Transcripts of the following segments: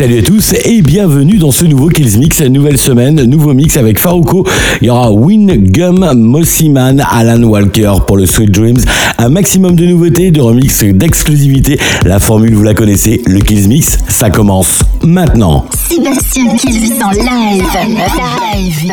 Salut à tous et bienvenue dans ce nouveau Kills Mix, nouvelle semaine, nouveau mix avec Farouko. Il y aura Win Gum, Mossiman, Alan Walker pour le Sweet Dreams. Un maximum de nouveautés, de remix, d'exclusivité. La formule, vous la connaissez, le Kills Mix, ça commence maintenant. Sébastien Kills en live. Live.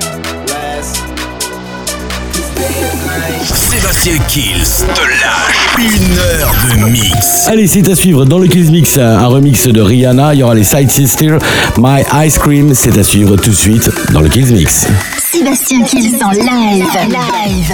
Sébastien Kills te lâche une heure de mix. Allez, c'est à suivre dans le Kills Mix, un remix de Rihanna. Il y aura les Side Sisters, My Ice Cream. C'est à suivre tout de suite dans le Kills Mix. Sébastien Kills en live. Live.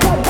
Don't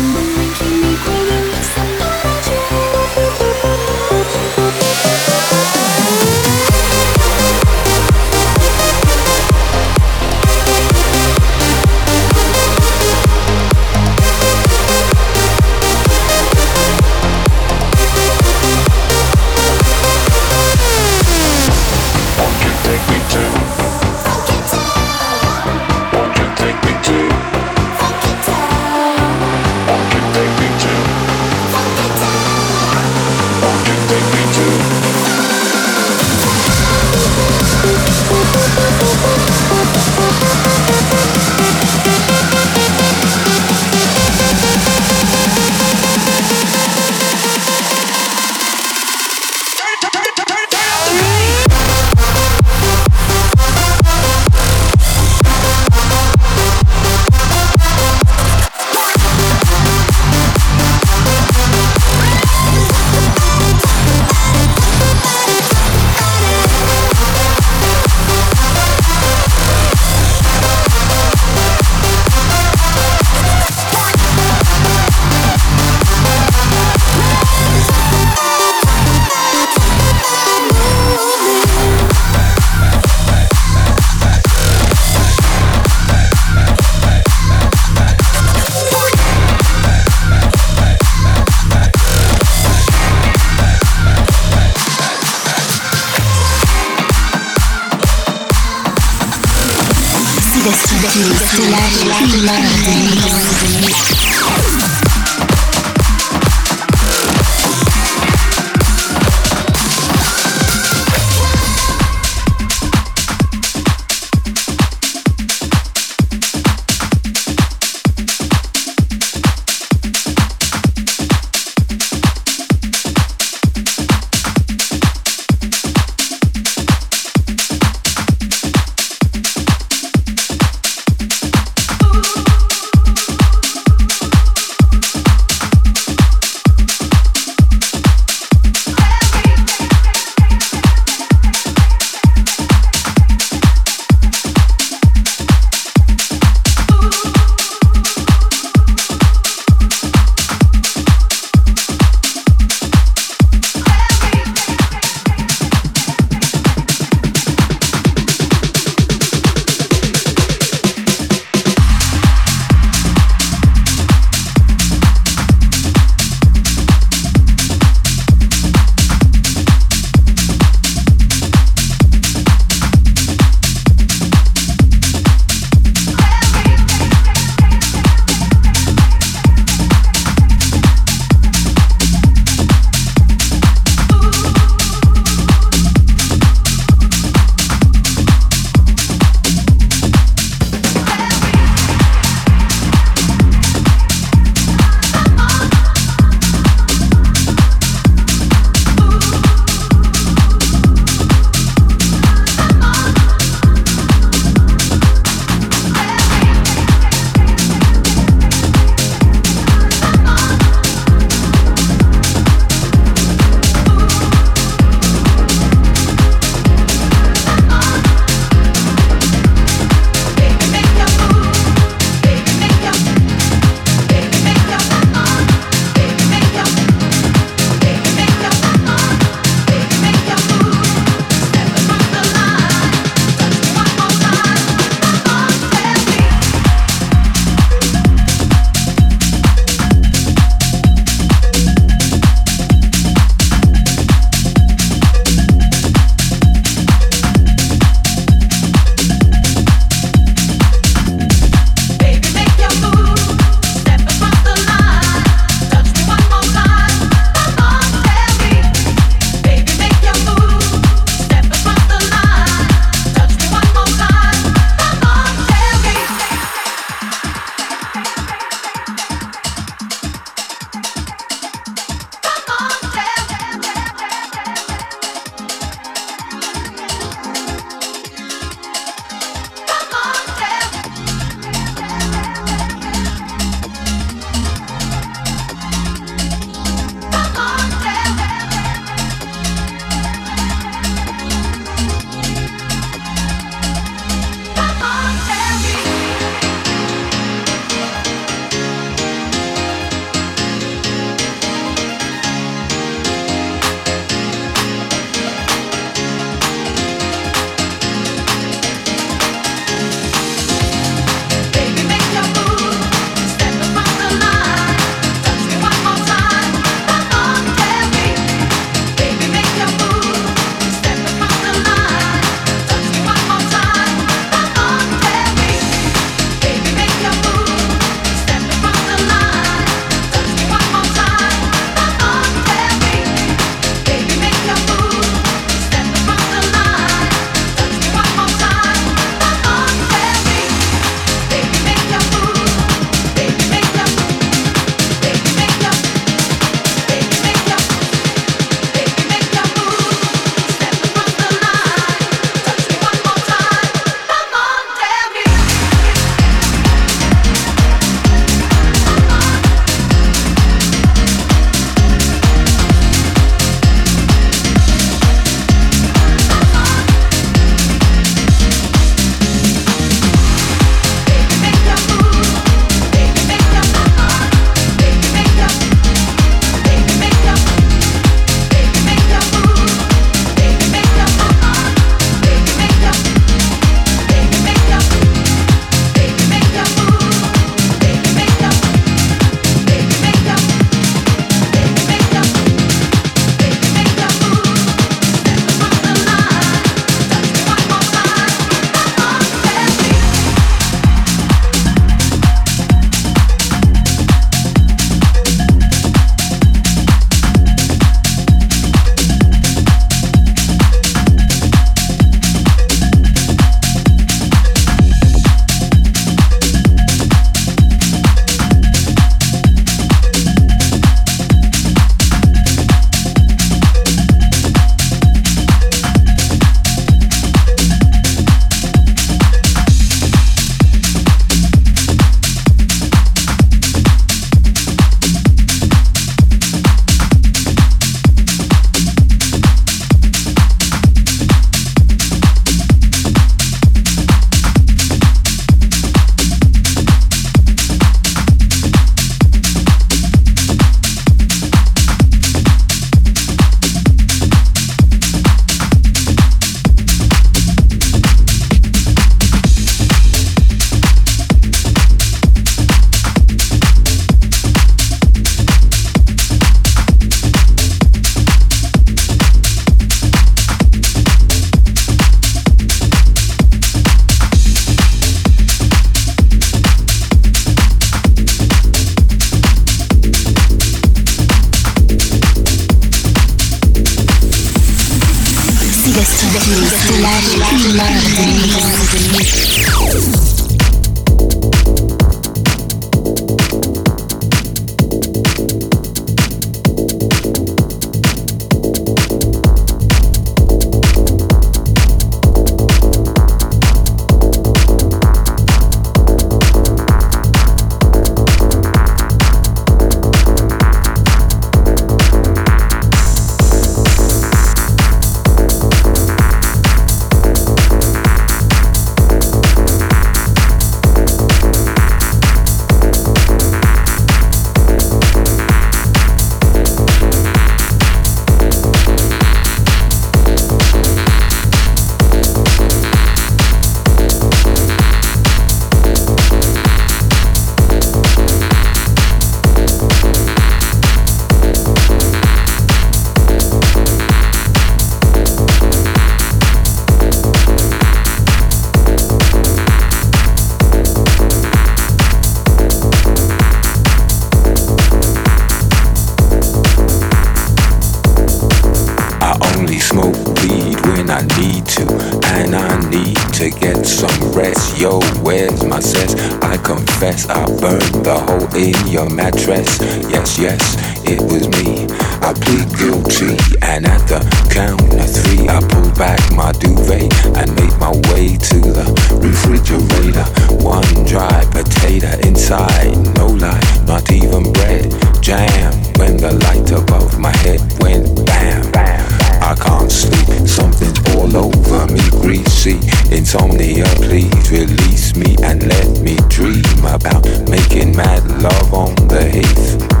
with me. I plead guilty, and at the count of three, I pull back my duvet and make my way to the refrigerator. One dry potato inside, no light, not even bread. Jam when the light above my head went bam. bam. I can't sleep, something's all over me, greasy. Insomnia, please release me and let me dream about making mad love on the heath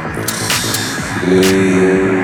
Yeah.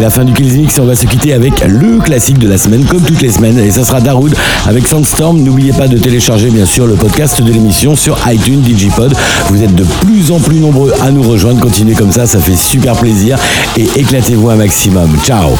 la fin du Killsmix, On va se quitter avec le classique de la semaine, comme toutes les semaines. Et ça sera Darude avec Sandstorm. N'oubliez pas de télécharger, bien sûr, le podcast de l'émission sur iTunes, Digipod. Vous êtes de plus en plus nombreux à nous rejoindre. Continuez comme ça, ça fait super plaisir. Et éclatez-vous un maximum. Ciao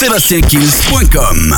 sébastienkills.com.